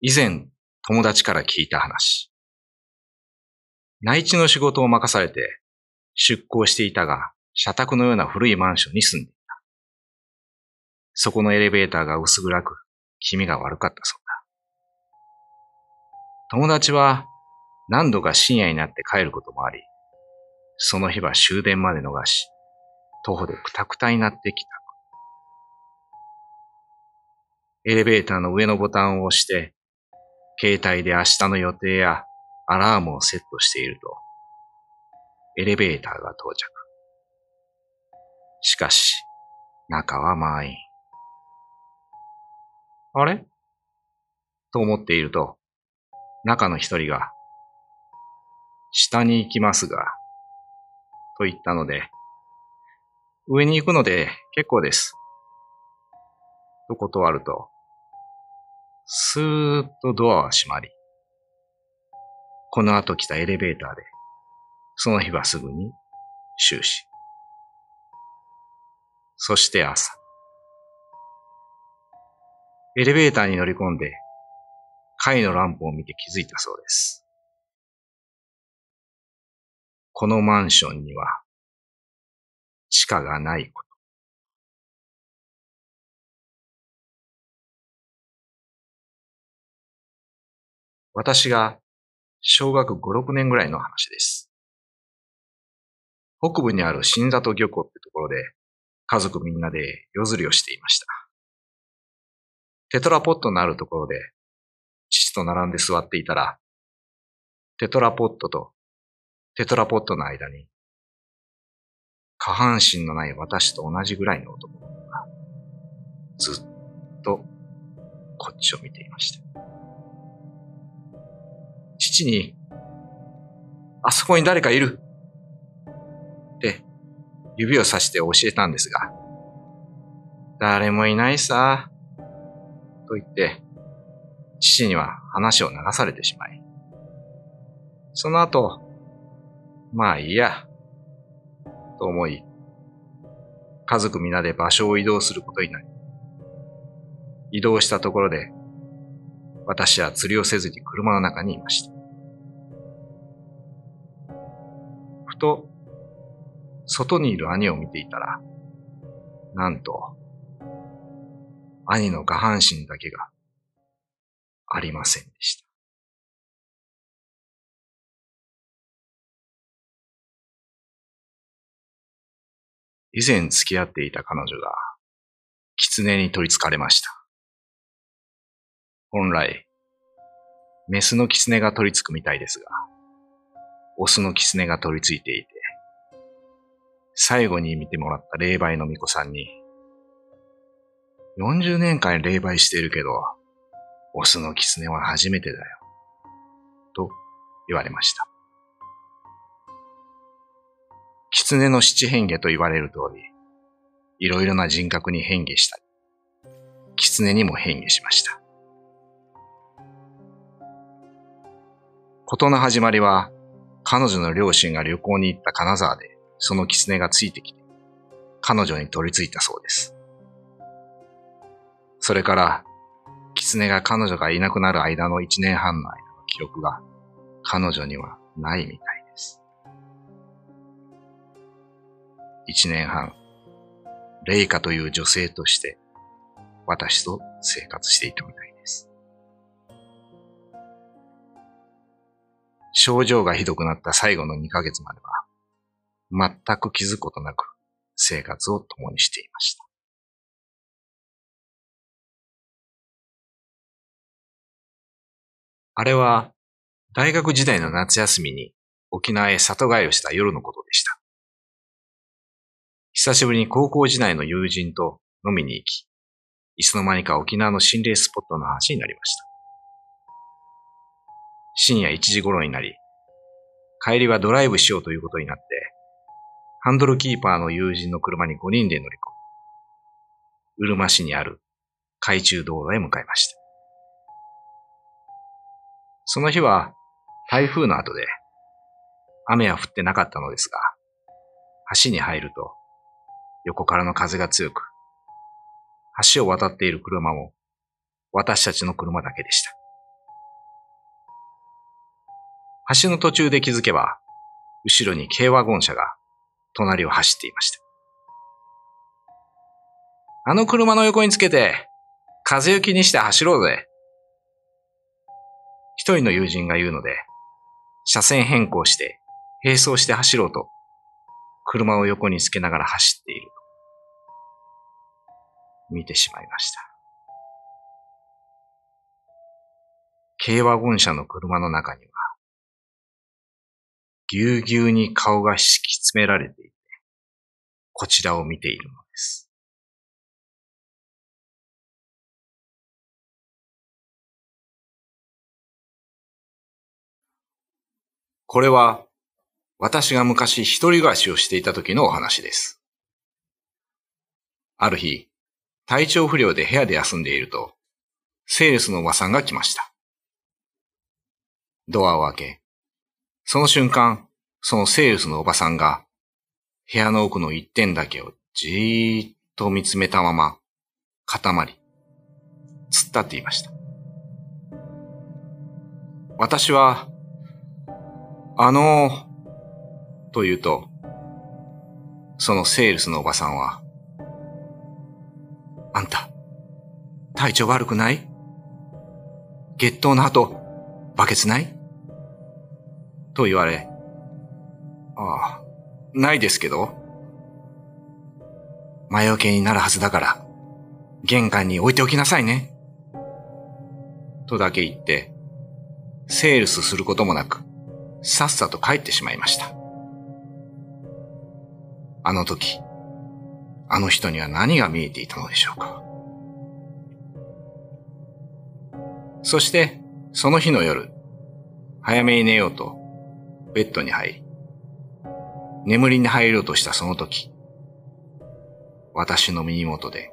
以前友達から聞いた話。内地の仕事を任されて出向していたが、社宅のような古いマンションに住んでいた。そこのエレベーターが薄暗く、気味が悪かったそうだ。友達は何度か深夜になって帰ることもあり、その日は終電まで逃し、徒歩でくたくたになってきた。エレベーターの上のボタンを押して、携帯で明日の予定やアラームをセットしていると、エレベーターが到着。しかし、中は満員。あれ？と思っていると、中の一人が、下に行きますが、と言ったので、上に行くので結構です。と断ると、スーッとドアは閉まり、この後来たエレベーターで、その日はすぐに終始。そして朝。エレベーターに乗り込んで、階のランプを見て気づいたそうです。このマンションには、地下がないこと。私が小学5、6年ぐらいの話です。北部にある新里漁港ってところで、家族みんなで夜釣りをしていました。テトラポットのあるところで、父と並んで座っていたら、テトラポットとテトラポットの間に、下半身のない私と同じぐらいの男が、ずっとこっちを見ていました。父に、あそこに誰かいる。って指をさして教えたんですが、誰もいないさ、と言って、父には話を流されてしまい、その後、まあいいや、と思い、家族皆で場所を移動することになり、移動したところで、私は釣りをせずに車の中にいました。ふと、外にいる兄を見ていたら、なんと、兄の下半身だけがありませんでした。以前付き合っていた彼女が、狐に取り憑かれました。本来、メスの狐が取り付くみたいですが、オスの狐が取り付いていて、最後に見てもらった霊媒の巫女さんに、40年間霊媒しているけど、オスの狐は初めてだよ。と言われました。狐の七変化と言われる通り、いろいろな人格に変化したり、狐にも変化しました。ことの始まりは、彼女の両親が旅行に行った金沢で、その狐がついてきて、彼女に取り付いたそうです。それから、狐が彼女がいなくなる間の一年半の間の記憶が、彼女にはないみたいです。一年半、レイカという女性として、私と生活していたみたい症状がひどくなった最後の2ヶ月までは、全く気づくことなく生活を共にしていました。あれは、大学時代の夏休みに沖縄へ里帰りをした夜のことでした。久しぶりに高校時代の友人と飲みに行き、いつの間にか沖縄の心霊スポットの話になりました。深夜1時頃になり、帰りはドライブしようということになって、ハンドルキーパーの友人の車に5人で乗り込み、うるま市にある海中道路へ向かいました。その日は台風の後で、雨は降ってなかったのですが、橋に入ると横からの風が強く、橋を渡っている車も私たちの車だけでした。橋の途中で気づけば、後ろに軽ワゴン車が隣を走っていました。あの車の横につけて、風行きにして走ろうぜ。一人の友人が言うので、車線変更して並走して走ろうと、車を横につけながら走っている、見てしまいました。軽ワゴン車の車の中には、ぎゅうぎゅうに顔が敷き詰められていて、こちらを見ているのです。これは、私が昔一人暮らしをしていた時のお話です。ある日、体調不良で部屋で休んでいると、セールスのおばさんが来ました。ドアを開け、その瞬間、そのセールスのおばさんが、部屋の奥の一点だけをじーっと見つめたまま、固まり、突っ立っていました。私は、あのー、と言うと、そのセールスのおばさんは、あんた、体調悪くない？月頭の後、バケツない？と言われ、ああ、ないですけど。魔除けになるはずだから、玄関に置いておきなさいね。とだけ言って、セールスすることもなく、さっさと帰ってしまいました。あの時、あの人には何が見えていたのでしょうか。そして、その日の夜、早めに寝ようとベッドに入り、眠りに入ろうとしたその時、私の耳元で、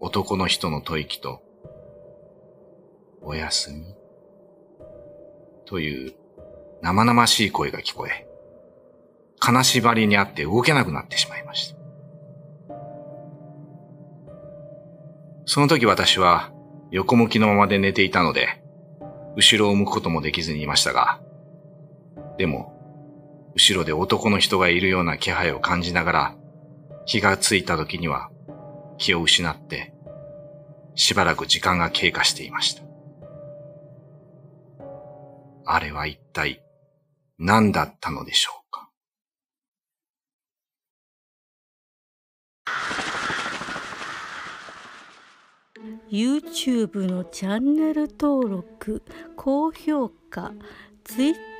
男の人の吐息と、おやすみ、という生々しい声が聞こえ、金縛りにあって動けなくなってしまいました。その時私は横向きのままで寝ていたので、後ろを向くこともできずにいましたが、でも、後ろで男の人がいるような気配を感じながら、気がついた時には気を失って、しばらく時間が経過していました。あれは一体何だったのでしょうか？YouTube のチャンネル登録、高評価、Twitter